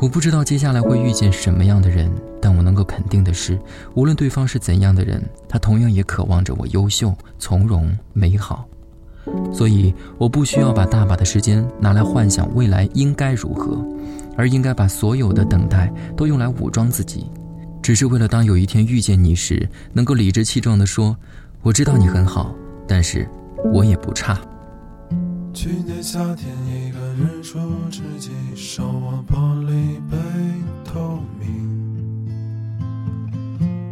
我不知道接下来会遇见什么样的人，但我能够肯定的是，无论对方是怎样的人，他同样也渴望着我优秀、从容、美好。所以，我不需要把大把的时间拿来幻想未来应该如何，而应该把所有的等待都用来武装自己，只是为了当有一天遇见你时，能够理直气壮地说：“我知道你很好，但是我也不差。”去年夏天，一日出之际手握玻璃杯透明，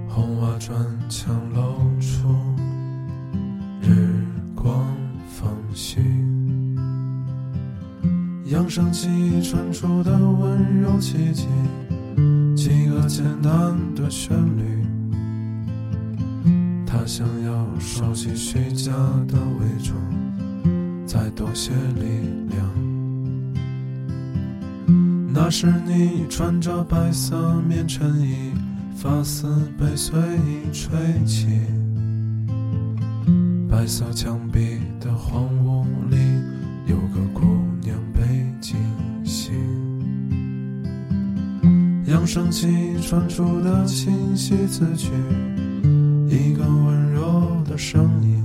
红瓦砖墙露出日光缝隙，扬声器传出的温柔气息，几个简单的旋律，他想要收起虚假的伪装。再多些力那时你穿着白色棉衬衣，发丝被随意吹起。白色墙壁的荒芜里，有个姑娘被惊醒。扬声器传出的清晰字句，一个温柔的声音。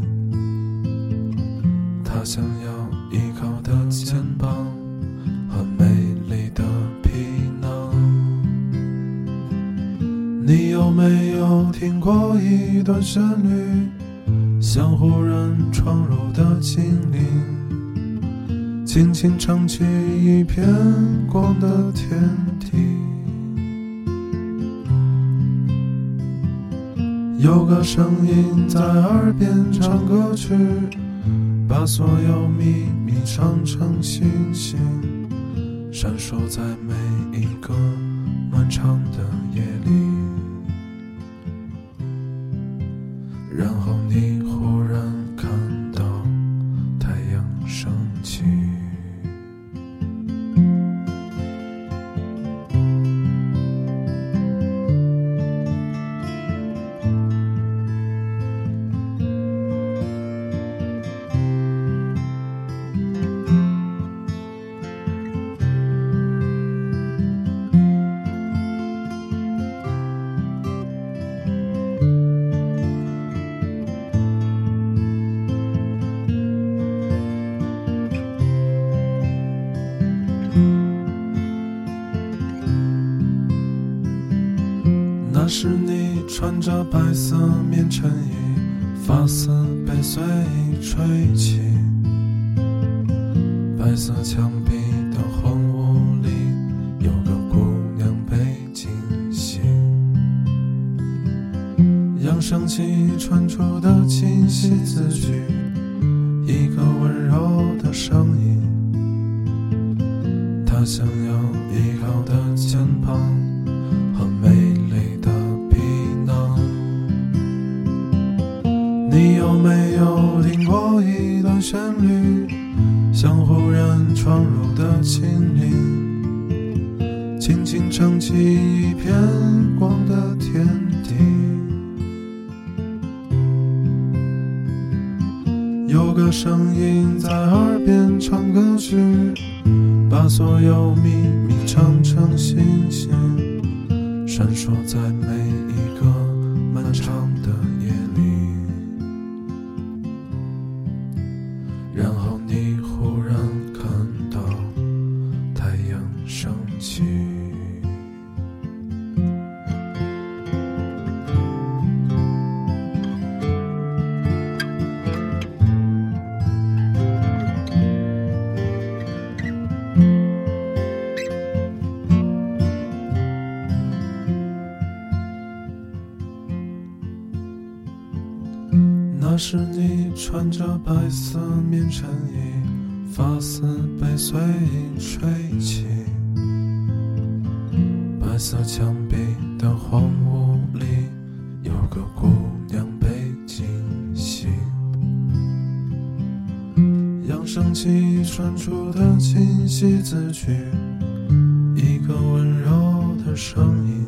想要依靠的肩膀没有听过一段旋律，像忽然闯入的精灵，轻轻撑起一片光的天地？有个声音在耳边唱歌曲。把所有秘密唱成星星，闪烁在每一个漫长的夜里。着白色棉衬衣，发丝被随意吹起。白色墙壁的荒芜里，有个姑娘被惊醒。扬声器传出的清晰字句，一个温柔的声音。他想要依靠的肩膀你有没有听过一段旋律，像忽然闯入的精灵，轻轻撑起一片光的天地？有个声音在耳边唱歌曲，把所有秘密唱成星星，闪烁在每太阳升起。那是你穿着白色棉衬衣，发丝被随意吹起。白色墙壁的荒芜里，有个姑娘被惊醒。扬声器传出的清晰字句，一个温柔的声音。